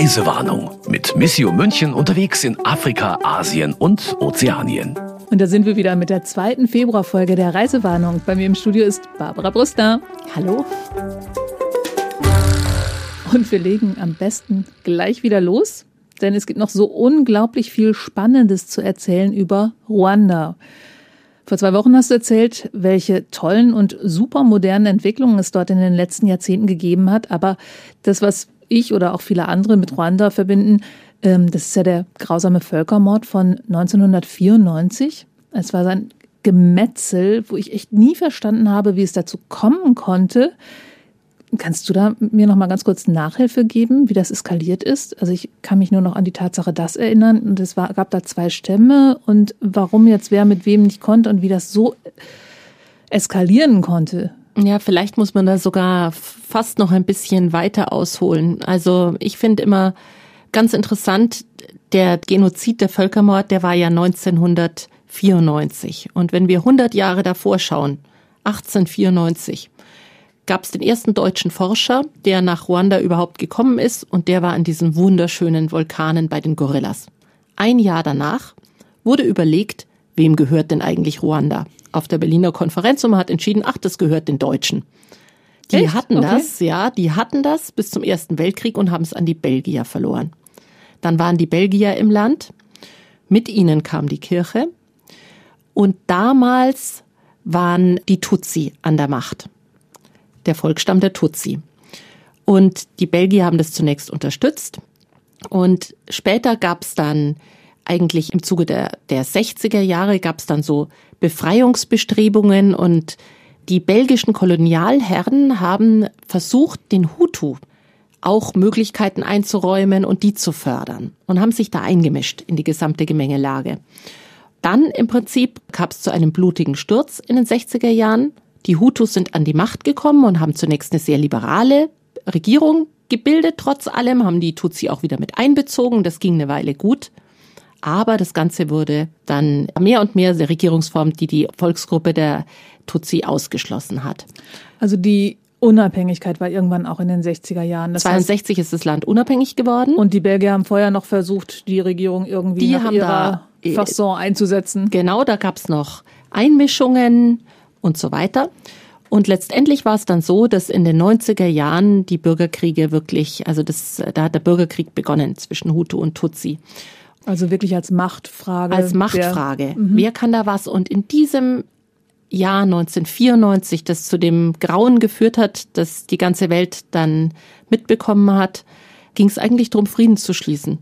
Reisewarnung mit Missio München unterwegs in Afrika, Asien und Ozeanien. Und da sind wir wieder mit der zweiten Februarfolge der Reisewarnung. Bei mir im Studio ist Barbara Brüster. Hallo. Und wir legen am besten gleich wieder los, denn es gibt noch so unglaublich viel Spannendes zu erzählen über Ruanda. Vor zwei Wochen hast du erzählt, welche tollen und super modernen Entwicklungen es dort in den letzten Jahrzehnten gegeben hat. Aber das, was ich oder auch viele andere mit Ruanda verbinden, ähm, das ist ja der grausame Völkermord von 1994. Es war sein Gemetzel, wo ich echt nie verstanden habe, wie es dazu kommen konnte. Kannst du da mir noch mal ganz kurz Nachhilfe geben, wie das eskaliert ist? Also ich kann mich nur noch an die Tatsache das erinnern und es war, gab da zwei Stämme und warum jetzt wer mit wem nicht konnte und wie das so eskalieren konnte. Ja, vielleicht muss man da sogar fast noch ein bisschen weiter ausholen. Also ich finde immer ganz interessant, der Genozid, der Völkermord, der war ja 1994. Und wenn wir 100 Jahre davor schauen, 1894, gab es den ersten deutschen Forscher, der nach Ruanda überhaupt gekommen ist und der war an diesen wunderschönen Vulkanen bei den Gorillas. Ein Jahr danach wurde überlegt, wem gehört denn eigentlich Ruanda? Auf der Berliner Konferenz und man hat entschieden, ach, das gehört den Deutschen. Die Echt? hatten okay. das, ja, die hatten das bis zum Ersten Weltkrieg und haben es an die Belgier verloren. Dann waren die Belgier im Land, mit ihnen kam die Kirche und damals waren die Tutsi an der Macht der Volksstamm der Tutsi. Und die Belgier haben das zunächst unterstützt. Und später gab es dann eigentlich im Zuge der, der 60er Jahre gab es dann so Befreiungsbestrebungen und die belgischen Kolonialherren haben versucht, den Hutu auch Möglichkeiten einzuräumen und die zu fördern und haben sich da eingemischt in die gesamte Gemengelage. Dann im Prinzip gab es zu einem blutigen Sturz in den 60er Jahren. Die Hutus sind an die Macht gekommen und haben zunächst eine sehr liberale Regierung gebildet. Trotz allem haben die Tutsi auch wieder mit einbezogen. Das ging eine Weile gut. Aber das Ganze wurde dann mehr und mehr der Regierungsform, die die Volksgruppe der Tutsi ausgeschlossen hat. Also die Unabhängigkeit war irgendwann auch in den 60er Jahren. Das 62 heißt, ist das Land unabhängig geworden. Und die Belgier haben vorher noch versucht, die Regierung irgendwie die nach ihrer da, Fasson einzusetzen. Genau, da gab es noch Einmischungen und so weiter. Und letztendlich war es dann so, dass in den 90er Jahren die Bürgerkriege wirklich, also das, da hat der Bürgerkrieg begonnen zwischen Hutu und Tutsi. Also wirklich als Machtfrage. Als Machtfrage. Mhm. Wer kann da was? Und in diesem Jahr 1994, das zu dem Grauen geführt hat, das die ganze Welt dann mitbekommen hat, ging es eigentlich darum, Frieden zu schließen.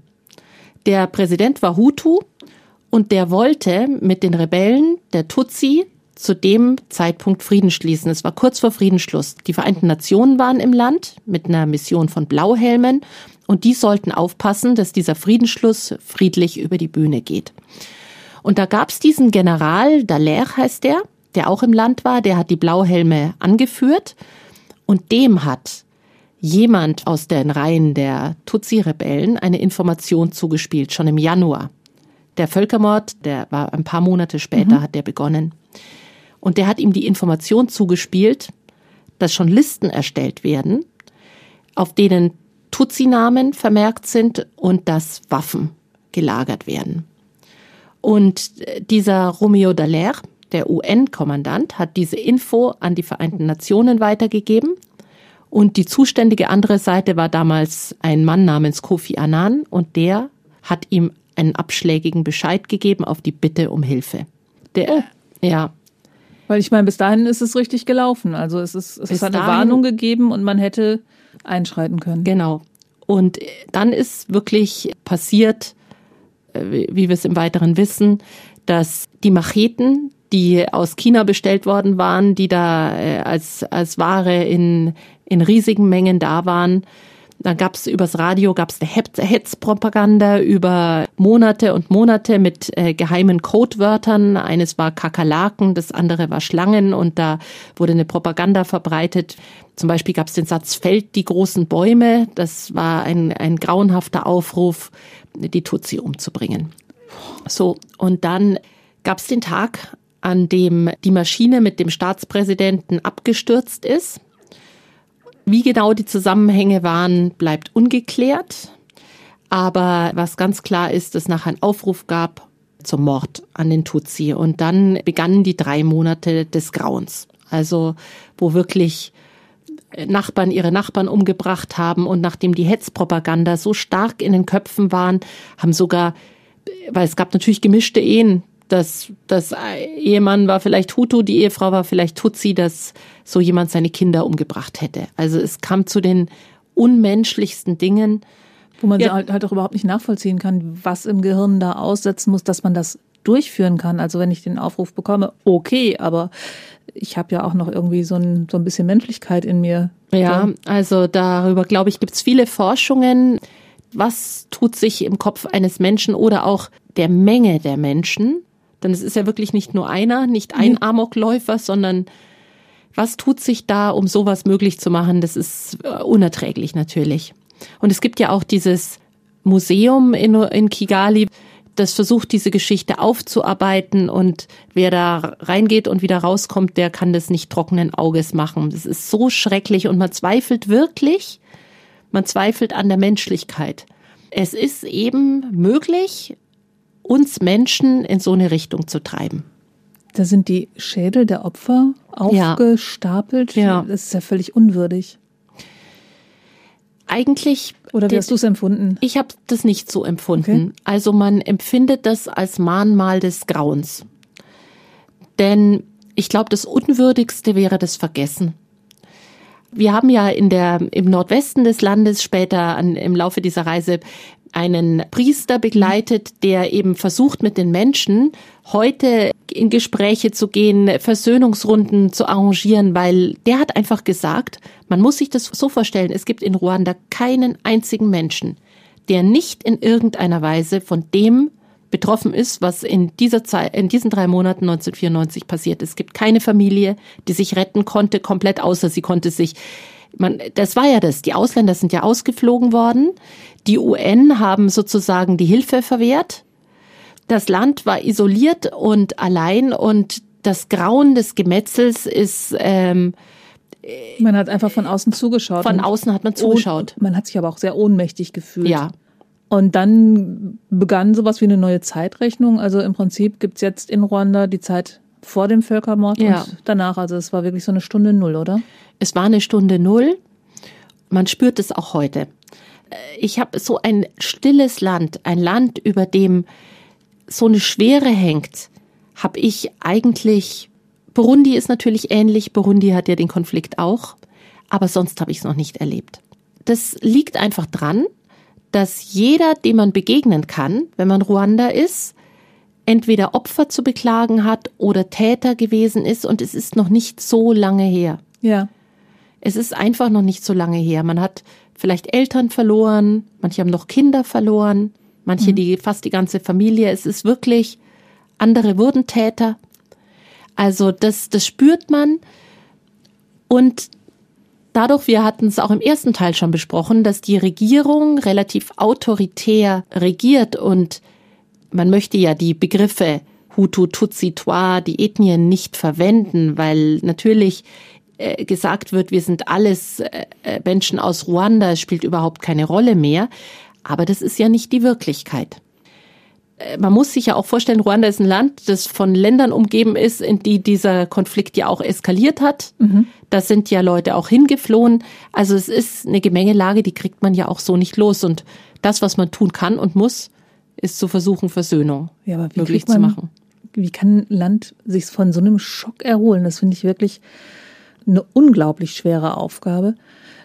Der Präsident war Hutu und der wollte mit den Rebellen der Tutsi zu dem Zeitpunkt Frieden schließen. Es war kurz vor Friedensschluss. Die Vereinten Nationen waren im Land mit einer Mission von Blauhelmen und die sollten aufpassen, dass dieser Friedensschluss friedlich über die Bühne geht. Und da gab es diesen General, Dallaire heißt der, der auch im Land war, der hat die Blauhelme angeführt und dem hat jemand aus den Reihen der Tutsi-Rebellen eine Information zugespielt, schon im Januar. Der Völkermord, der war ein paar Monate später, mhm. hat der begonnen. Und der hat ihm die Information zugespielt, dass schon Listen erstellt werden, auf denen Tutsi-Namen vermerkt sind und dass Waffen gelagert werden. Und dieser Romeo Dallaire, der UN-Kommandant, hat diese Info an die Vereinten Nationen weitergegeben. Und die zuständige andere Seite war damals ein Mann namens Kofi Annan und der hat ihm einen abschlägigen Bescheid gegeben auf die Bitte um Hilfe. Der, ja, weil ich meine, bis dahin ist es richtig gelaufen. Also es ist, es hat eine Warnung gegeben und man hätte einschreiten können. Genau. Und dann ist wirklich passiert, äh, wie wir es im Weiteren wissen, dass die Macheten, die aus China bestellt worden waren, die da äh, als, als Ware in, in riesigen Mengen da waren, dann gab es übers Radio gab's eine Hetzpropaganda über Monate und Monate mit äh, geheimen Codewörtern. Eines war Kakerlaken, das andere war Schlangen und da wurde eine Propaganda verbreitet. Zum Beispiel gab es den Satz Fällt die großen Bäume. Das war ein, ein grauenhafter Aufruf, die Tutsi umzubringen. So, und dann gab es den Tag, an dem die Maschine mit dem Staatspräsidenten abgestürzt ist. Wie genau die Zusammenhänge waren, bleibt ungeklärt. Aber was ganz klar ist, dass nachher einen Aufruf gab zum Mord an den Tutsi. Und dann begannen die drei Monate des Grauens. Also, wo wirklich Nachbarn ihre Nachbarn umgebracht haben und nachdem die Hetzpropaganda so stark in den Köpfen waren, haben sogar, weil es gab natürlich gemischte Ehen, dass das Ehemann war vielleicht Hutu, die Ehefrau war vielleicht Tutsi, dass so jemand seine Kinder umgebracht hätte. Also es kam zu den unmenschlichsten Dingen. Wo man ja. halt, halt auch überhaupt nicht nachvollziehen kann, was im Gehirn da aussetzen muss, dass man das durchführen kann. Also wenn ich den Aufruf bekomme, okay, aber ich habe ja auch noch irgendwie so ein, so ein bisschen Menschlichkeit in mir. Ja, also darüber, glaube ich, gibt es viele Forschungen. Was tut sich im Kopf eines Menschen oder auch der Menge der Menschen? Denn es ist ja wirklich nicht nur einer, nicht ein Amokläufer, sondern was tut sich da, um sowas möglich zu machen? Das ist äh, unerträglich natürlich. Und es gibt ja auch dieses Museum in, in Kigali, das versucht, diese Geschichte aufzuarbeiten und wer da reingeht und wieder rauskommt, der kann das nicht trockenen Auges machen. Das ist so schrecklich und man zweifelt wirklich, man zweifelt an der Menschlichkeit. Es ist eben möglich, uns Menschen in so eine Richtung zu treiben. Da sind die Schädel der Opfer aufgestapelt. Ja. Das ist ja völlig unwürdig. Eigentlich. Oder wie hast du es empfunden? Ich habe das nicht so empfunden. Okay. Also man empfindet das als Mahnmal des Grauens. Denn ich glaube, das Unwürdigste wäre das Vergessen. Wir haben ja in der, im Nordwesten des Landes später an, im Laufe dieser Reise einen Priester begleitet, der eben versucht, mit den Menschen heute in Gespräche zu gehen, Versöhnungsrunden zu arrangieren, weil der hat einfach gesagt, man muss sich das so vorstellen, es gibt in Ruanda keinen einzigen Menschen, der nicht in irgendeiner Weise von dem betroffen ist, was in dieser Zeit, in diesen drei Monaten 1994 passiert. Es gibt keine Familie, die sich retten konnte, komplett außer sie konnte sich man, das war ja das. Die Ausländer sind ja ausgeflogen worden. Die UN haben sozusagen die Hilfe verwehrt. Das Land war isoliert und allein und das Grauen des Gemetzels ist. Ähm, man hat einfach von außen zugeschaut. Von außen hat man zugeschaut. Man hat sich aber auch sehr ohnmächtig gefühlt. Ja. Und dann begann sowas wie eine neue Zeitrechnung. Also im Prinzip gibt's jetzt in Ruanda die Zeit vor dem Völkermord ja. und danach. Also es war wirklich so eine Stunde Null, oder? Es war eine Stunde Null. Man spürt es auch heute. Äh, ich habe so ein stilles Land, ein Land, über dem so eine Schwere hängt, habe ich eigentlich. Burundi ist natürlich ähnlich. Burundi hat ja den Konflikt auch. Aber sonst habe ich es noch nicht erlebt. Das liegt einfach dran, dass jeder, dem man begegnen kann, wenn man Ruanda ist, entweder Opfer zu beklagen hat oder Täter gewesen ist und es ist noch nicht so lange her. Ja. Es ist einfach noch nicht so lange her. Man hat vielleicht Eltern verloren, manche haben noch Kinder verloren, manche mhm. die fast die ganze Familie. Es ist wirklich, andere wurden Täter. Also das, das spürt man. Und dadurch, wir hatten es auch im ersten Teil schon besprochen, dass die Regierung relativ autoritär regiert und man möchte ja die Begriffe Hutu, Tutsi, Twa, die Ethnien nicht verwenden, weil natürlich äh, gesagt wird, wir sind alles äh, äh, Menschen aus Ruanda, spielt überhaupt keine Rolle mehr. Aber das ist ja nicht die Wirklichkeit. Man muss sich ja auch vorstellen, Ruanda ist ein Land, das von Ländern umgeben ist, in die dieser Konflikt ja auch eskaliert hat. Mhm. Da sind ja Leute auch hingeflohen. Also es ist eine Gemengelage, die kriegt man ja auch so nicht los. Und das, was man tun kann und muss, ist zu versuchen, Versöhnung ja, aber wie möglich man, zu machen. Wie kann ein Land sich von so einem Schock erholen? Das finde ich wirklich eine unglaublich schwere Aufgabe.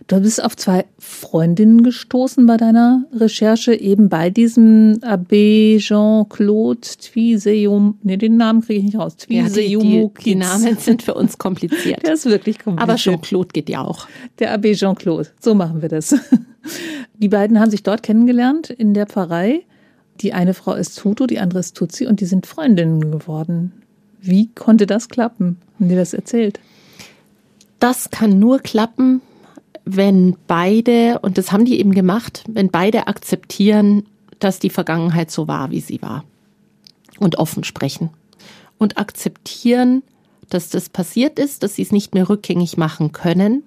Du bist auf zwei Freundinnen gestoßen bei deiner Recherche, eben bei diesem Abbé Jean-Claude Twiseum. Nee, den Namen kriege ich nicht raus. Twiseum. Ja, die, die, die, Namen sind für uns kompliziert. Der ist wirklich kompliziert. Aber Jean-Claude geht ja auch. Der Abbé Jean-Claude. So machen wir das. Die beiden haben sich dort kennengelernt in der Pfarrei. Die eine Frau ist Hutu, die andere ist Tutsi und die sind Freundinnen geworden. Wie konnte das klappen? Haben die das erzählt? das kann nur klappen, wenn beide, und das haben die eben gemacht, wenn beide akzeptieren, dass die Vergangenheit so war, wie sie war. Und offen sprechen. Und akzeptieren, dass das passiert ist, dass sie es nicht mehr rückgängig machen können,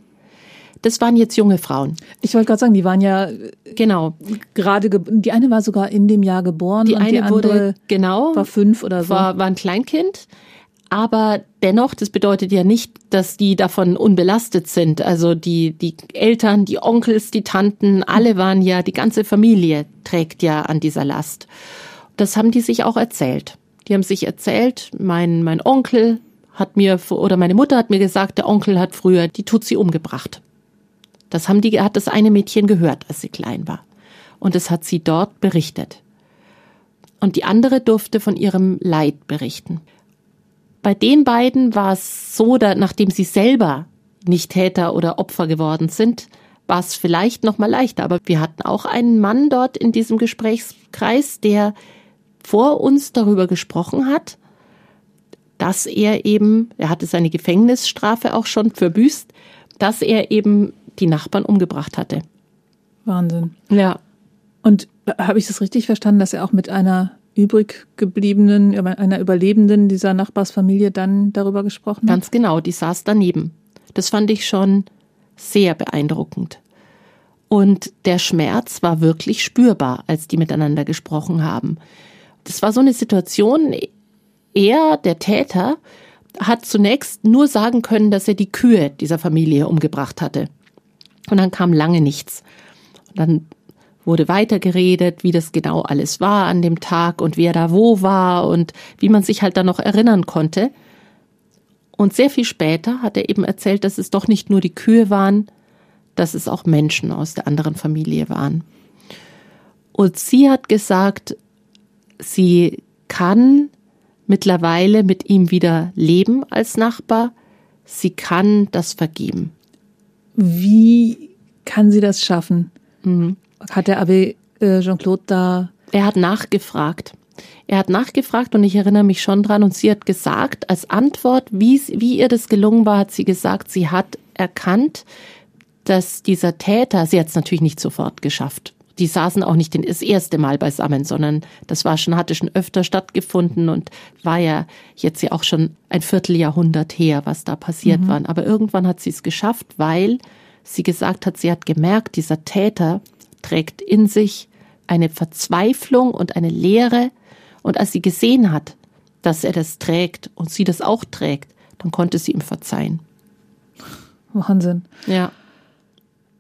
Das waren jetzt junge Frauen. Ich wollte gerade sagen, die waren ja genau gerade die eine war sogar in dem Jahr geboren die und eine die andere wurde genau war fünf oder so. war, war ein Kleinkind. Aber dennoch, das bedeutet ja nicht, dass die davon unbelastet sind. Also die, die Eltern, die Onkels, die Tanten, alle waren ja, die ganze Familie trägt ja an dieser Last. Das haben die sich auch erzählt. Die haben sich erzählt, mein, mein Onkel hat mir, oder meine Mutter hat mir gesagt, der Onkel hat früher die Tutsi umgebracht. Das haben die, hat das eine Mädchen gehört, als sie klein war. Und das hat sie dort berichtet. Und die andere durfte von ihrem Leid berichten. Bei den beiden war es so, da, nachdem sie selber nicht Täter oder Opfer geworden sind, war es vielleicht noch mal leichter. Aber wir hatten auch einen Mann dort in diesem Gesprächskreis, der vor uns darüber gesprochen hat, dass er eben, er hatte seine Gefängnisstrafe auch schon verbüßt, dass er eben die Nachbarn umgebracht hatte. Wahnsinn. Ja. Und habe ich das richtig verstanden, dass er auch mit einer übrig gebliebenen, einer Überlebenden dieser Nachbarsfamilie dann darüber gesprochen hat? Ganz genau, die saß daneben. Das fand ich schon sehr beeindruckend. Und der Schmerz war wirklich spürbar, als die miteinander gesprochen haben. Das war so eine Situation, er, der Täter, hat zunächst nur sagen können, dass er die Kühe dieser Familie umgebracht hatte. Und dann kam lange nichts. Und dann wurde weitergeredet, wie das genau alles war an dem Tag und wer da wo war und wie man sich halt da noch erinnern konnte. Und sehr viel später hat er eben erzählt, dass es doch nicht nur die Kühe waren, dass es auch Menschen aus der anderen Familie waren. Und sie hat gesagt, sie kann mittlerweile mit ihm wieder leben als Nachbar. Sie kann das vergeben. Wie kann sie das schaffen? Mhm. Hat der Abbé äh, Jean-Claude da. Er hat nachgefragt. Er hat nachgefragt und ich erinnere mich schon dran und sie hat gesagt, als Antwort, wie, wie ihr das gelungen war, hat sie gesagt, sie hat erkannt, dass dieser Täter, sie hat es natürlich nicht sofort geschafft. Die saßen auch nicht das erste Mal beisammen, sondern das war schon, hatte schon öfter stattgefunden und war ja jetzt ja auch schon ein Vierteljahrhundert her, was da passiert mhm. war. Aber irgendwann hat sie es geschafft, weil sie gesagt hat, sie hat gemerkt, dieser Täter trägt in sich eine Verzweiflung und eine Leere. Und als sie gesehen hat, dass er das trägt und sie das auch trägt, dann konnte sie ihm verzeihen. Wahnsinn. Ja.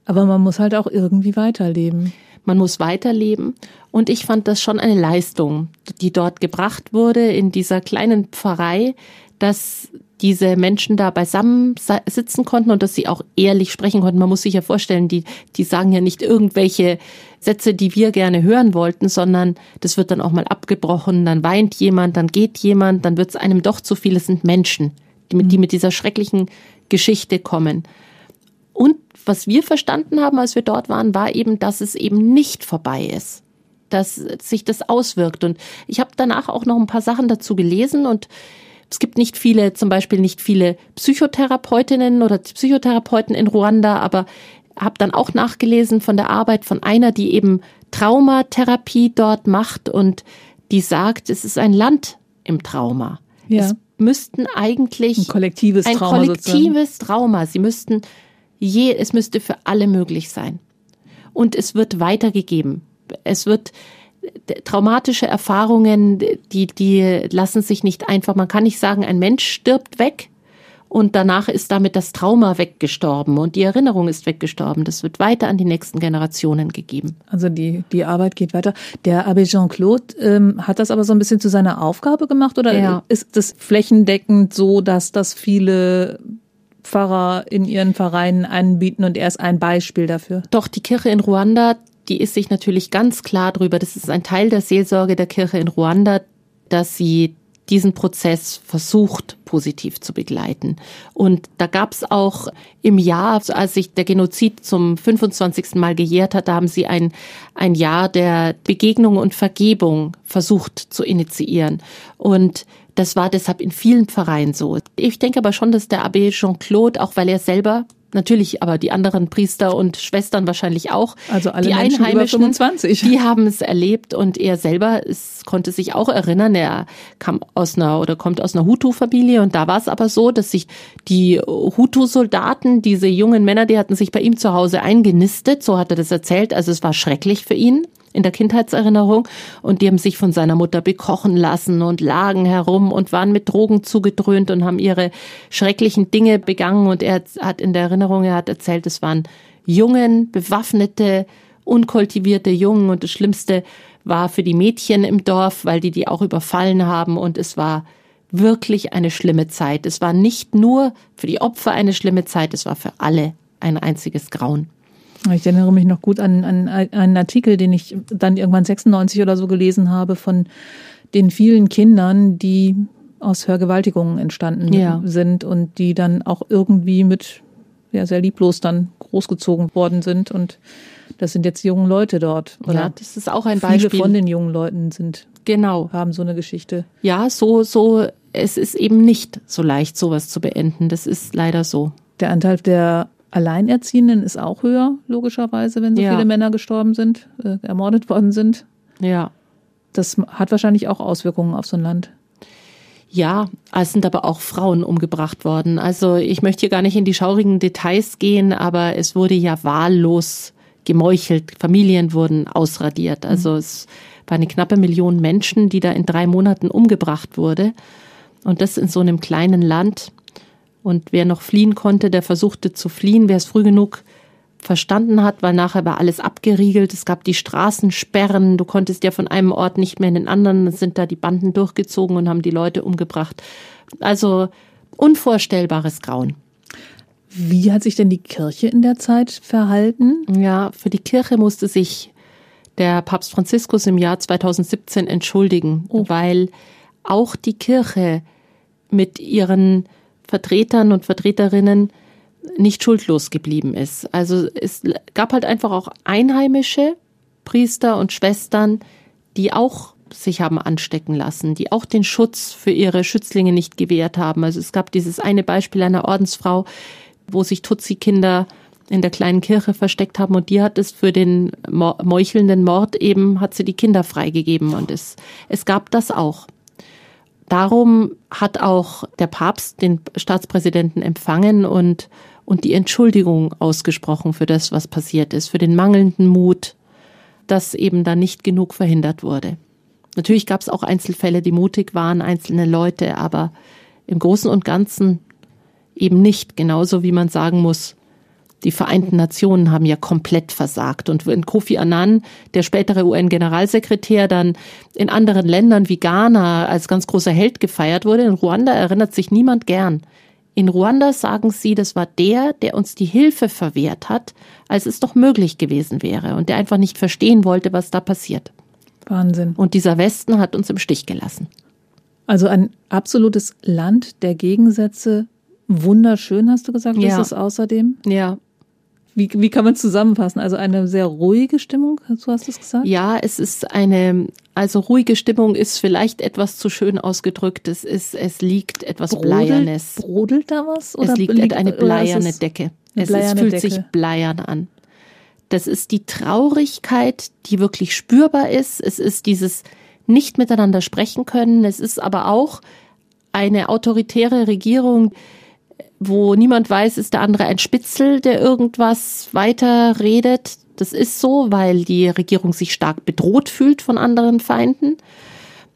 Aber man muss halt auch irgendwie weiterleben. Man muss weiterleben. Und ich fand das schon eine Leistung, die dort gebracht wurde in dieser kleinen Pfarrei, dass diese Menschen da beisammen sitzen konnten und dass sie auch ehrlich sprechen konnten. Man muss sich ja vorstellen, die, die sagen ja nicht irgendwelche Sätze, die wir gerne hören wollten, sondern das wird dann auch mal abgebrochen, dann weint jemand, dann geht jemand, dann wird es einem doch zu viel. Es sind Menschen, die mit, die mit dieser schrecklichen Geschichte kommen. Und was wir verstanden haben, als wir dort waren, war eben, dass es eben nicht vorbei ist dass sich das auswirkt. Und ich habe danach auch noch ein paar Sachen dazu gelesen und es gibt nicht viele, zum Beispiel nicht viele Psychotherapeutinnen oder Psychotherapeuten in Ruanda, aber habe dann auch nachgelesen von der Arbeit von einer, die eben Traumatherapie dort macht und die sagt, es ist ein Land im Trauma. Ja. Es müssten eigentlich ein kollektives ein Trauma. Ein kollektives sozusagen. Trauma. Sie müssten je, es müsste für alle möglich sein. Und es wird weitergegeben. Es wird traumatische Erfahrungen, die, die lassen sich nicht einfach, man kann nicht sagen, ein Mensch stirbt weg und danach ist damit das Trauma weggestorben und die Erinnerung ist weggestorben. Das wird weiter an die nächsten Generationen gegeben. Also die, die Arbeit geht weiter. Der Abbé Jean-Claude ähm, hat das aber so ein bisschen zu seiner Aufgabe gemacht oder ja. ist das flächendeckend so, dass das viele Pfarrer in ihren Vereinen anbieten und er ist ein Beispiel dafür? Doch, die Kirche in Ruanda die ist sich natürlich ganz klar darüber, das ist ein Teil der Seelsorge der Kirche in Ruanda, dass sie diesen Prozess versucht, positiv zu begleiten. Und da gab es auch im Jahr, als sich der Genozid zum 25. Mal gejährt hat, da haben sie ein, ein Jahr der Begegnung und Vergebung versucht zu initiieren. Und das war deshalb in vielen Pfarreien so. Ich denke aber schon, dass der Abbé Jean-Claude, auch weil er selber Natürlich, aber die anderen Priester und Schwestern wahrscheinlich auch. Also alle die Menschen Einheimischen, über 25. die haben es erlebt und er selber es konnte sich auch erinnern. Er kam aus einer oder kommt aus einer Hutu-Familie und da war es aber so, dass sich die Hutu-Soldaten, diese jungen Männer, die hatten sich bei ihm zu Hause eingenistet. So hat er das erzählt. Also es war schrecklich für ihn in der Kindheitserinnerung und die haben sich von seiner Mutter bekochen lassen und lagen herum und waren mit Drogen zugedröhnt und haben ihre schrecklichen Dinge begangen und er hat in der Erinnerung, er hat erzählt, es waren jungen, bewaffnete, unkultivierte Jungen und das Schlimmste war für die Mädchen im Dorf, weil die die auch überfallen haben und es war wirklich eine schlimme Zeit. Es war nicht nur für die Opfer eine schlimme Zeit, es war für alle ein einziges Grauen. Ich erinnere mich noch gut an, an einen Artikel, den ich dann irgendwann 96 oder so gelesen habe von den vielen Kindern, die aus Vergewaltigungen entstanden ja. sind und die dann auch irgendwie mit ja, sehr lieblos dann großgezogen worden sind. Und das sind jetzt junge Leute dort. Oder? Ja, das ist auch ein Beispiel. Viele von den jungen Leuten sind genau haben so eine Geschichte. Ja, so so. Es ist eben nicht so leicht, sowas zu beenden. Das ist leider so. Der Anteil der Alleinerziehenden ist auch höher, logischerweise, wenn so ja. viele Männer gestorben sind, äh, ermordet worden sind. Ja. Das hat wahrscheinlich auch Auswirkungen auf so ein Land. Ja, es sind aber auch Frauen umgebracht worden. Also ich möchte hier gar nicht in die schaurigen Details gehen, aber es wurde ja wahllos gemeuchelt. Familien wurden ausradiert. Mhm. Also es war eine knappe Million Menschen, die da in drei Monaten umgebracht wurde. Und das in so einem kleinen Land. Und wer noch fliehen konnte, der versuchte zu fliehen. Wer es früh genug verstanden hat, weil nachher war alles abgeriegelt. Es gab die Straßensperren. Du konntest ja von einem Ort nicht mehr in den anderen. Dann sind da die Banden durchgezogen und haben die Leute umgebracht. Also unvorstellbares Grauen. Wie hat sich denn die Kirche in der Zeit verhalten? Ja, für die Kirche musste sich der Papst Franziskus im Jahr 2017 entschuldigen, oh. weil auch die Kirche mit ihren Vertretern und Vertreterinnen nicht schuldlos geblieben ist. Also es gab halt einfach auch einheimische Priester und Schwestern, die auch sich haben anstecken lassen, die auch den Schutz für ihre Schützlinge nicht gewährt haben. Also es gab dieses eine Beispiel einer Ordensfrau, wo sich Tutsi-Kinder in der kleinen Kirche versteckt haben und die hat es für den meuchelnden Mord eben, hat sie die Kinder freigegeben und es, es gab das auch. Darum hat auch der Papst den Staatspräsidenten empfangen und, und die Entschuldigung ausgesprochen für das, was passiert ist, für den mangelnden Mut, dass eben da nicht genug verhindert wurde. Natürlich gab es auch Einzelfälle, die mutig waren, einzelne Leute, aber im Großen und Ganzen eben nicht, genauso wie man sagen muss, die Vereinten Nationen haben ja komplett versagt. Und wenn Kofi Annan, der spätere UN-Generalsekretär, dann in anderen Ländern wie Ghana als ganz großer Held gefeiert wurde, in Ruanda erinnert sich niemand gern. In Ruanda sagen sie, das war der, der uns die Hilfe verwehrt hat, als es doch möglich gewesen wäre und der einfach nicht verstehen wollte, was da passiert. Wahnsinn. Und dieser Westen hat uns im Stich gelassen. Also ein absolutes Land der Gegensätze. Wunderschön, hast du gesagt, ja. ist es außerdem? Ja, wie, wie kann man zusammenfassen? Also eine sehr ruhige Stimmung, so hast du es gesagt? Ja, es ist eine, also ruhige Stimmung ist vielleicht etwas zu schön ausgedrückt. Es ist, es liegt etwas brodelt, Bleiernes. Brodelt da was? Oder es liegt, liegt eine bleierne Decke. Es ist, fühlt Decke. sich bleiern an. Das ist die Traurigkeit, die wirklich spürbar ist. Es ist dieses nicht miteinander sprechen können. Es ist aber auch eine autoritäre Regierung, wo niemand weiß, ist der andere ein Spitzel, der irgendwas weiter redet. Das ist so, weil die Regierung sich stark bedroht fühlt von anderen Feinden.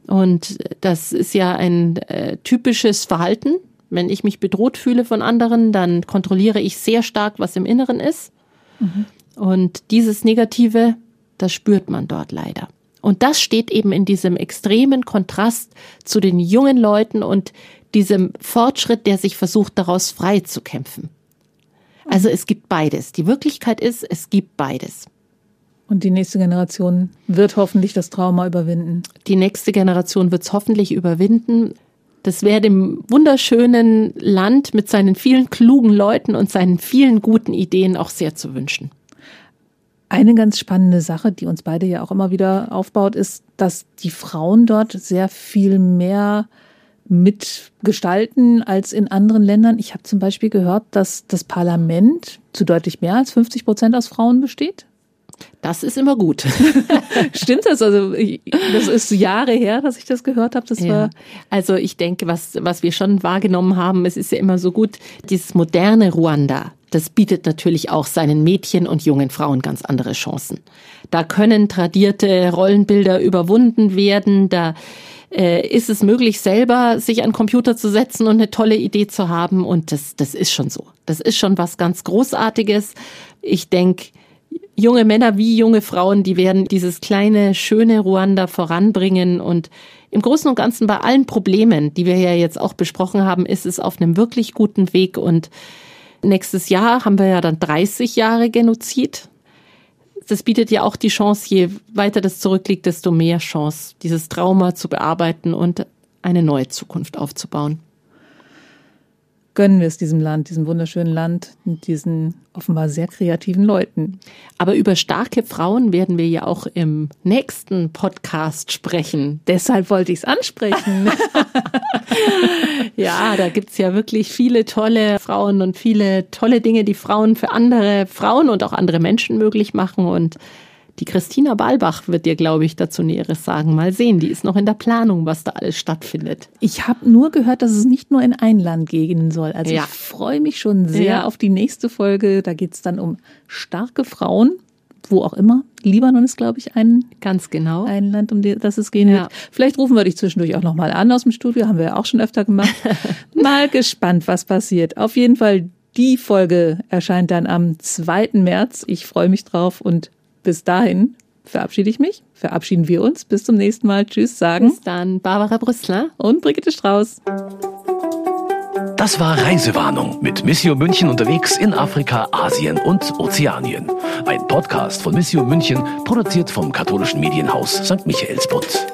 Und das ist ja ein äh, typisches Verhalten. Wenn ich mich bedroht fühle von anderen, dann kontrolliere ich sehr stark, was im Inneren ist. Mhm. Und dieses Negative, das spürt man dort leider. Und das steht eben in diesem extremen Kontrast zu den jungen Leuten und diesem Fortschritt, der sich versucht, daraus frei zu kämpfen. Also es gibt beides. Die Wirklichkeit ist, es gibt beides. Und die nächste Generation wird hoffentlich das Trauma überwinden. Die nächste Generation wird es hoffentlich überwinden. Das wäre dem wunderschönen Land mit seinen vielen klugen Leuten und seinen vielen guten Ideen auch sehr zu wünschen. Eine ganz spannende Sache, die uns beide ja auch immer wieder aufbaut, ist, dass die Frauen dort sehr viel mehr mitgestalten als in anderen Ländern. Ich habe zum Beispiel gehört, dass das Parlament zu deutlich mehr als 50 Prozent aus Frauen besteht. Das ist immer gut. Stimmt das? Also das ist Jahre her, dass ich das gehört habe. Das ja. war also ich denke, was was wir schon wahrgenommen haben, es ist ja immer so gut, dieses moderne Ruanda. Das bietet natürlich auch seinen Mädchen und jungen Frauen ganz andere Chancen. Da können tradierte Rollenbilder überwunden werden. Da äh, ist es möglich, selber sich an Computer zu setzen und eine tolle Idee zu haben. Und das, das ist schon so. Das ist schon was ganz Großartiges. Ich denke, junge Männer wie junge Frauen, die werden dieses kleine, schöne Ruanda voranbringen und im Großen und Ganzen bei allen Problemen, die wir ja jetzt auch besprochen haben, ist es auf einem wirklich guten Weg und nächstes Jahr haben wir ja dann 30 Jahre Genozid. Das bietet ja auch die Chance, je weiter das zurückliegt, desto mehr Chance, dieses Trauma zu bearbeiten und eine neue Zukunft aufzubauen gönnen wir es diesem Land, diesem wunderschönen Land, diesen offenbar sehr kreativen Leuten. Aber über starke Frauen werden wir ja auch im nächsten Podcast sprechen. Deshalb wollte ich es ansprechen. ja, da gibt's ja wirklich viele tolle Frauen und viele tolle Dinge, die Frauen für andere Frauen und auch andere Menschen möglich machen. Und die Christina Balbach wird dir, glaube ich, dazu Näheres sagen. Mal sehen, die ist noch in der Planung, was da alles stattfindet. Ich habe nur gehört, dass es nicht nur in ein Land gehen soll. Also ja. ich freue mich schon sehr ja. auf die nächste Folge. Da geht es dann um starke Frauen, wo auch immer. Libanon ist, glaube ich, ein, Ganz genau. ein Land, um das es gehen ja. wird. Vielleicht rufen wir dich zwischendurch auch nochmal an aus dem Studio. Haben wir ja auch schon öfter gemacht. mal gespannt, was passiert. Auf jeden Fall, die Folge erscheint dann am 2. März. Ich freue mich drauf und bis dahin verabschiede ich mich, verabschieden wir uns. Bis zum nächsten Mal. Tschüss sagen. Bis dann, Barbara Brüssler und Brigitte Strauß. Das war Reisewarnung mit Missio München unterwegs in Afrika, Asien und Ozeanien. Ein Podcast von Missio München, produziert vom katholischen Medienhaus St. Michaelsbund.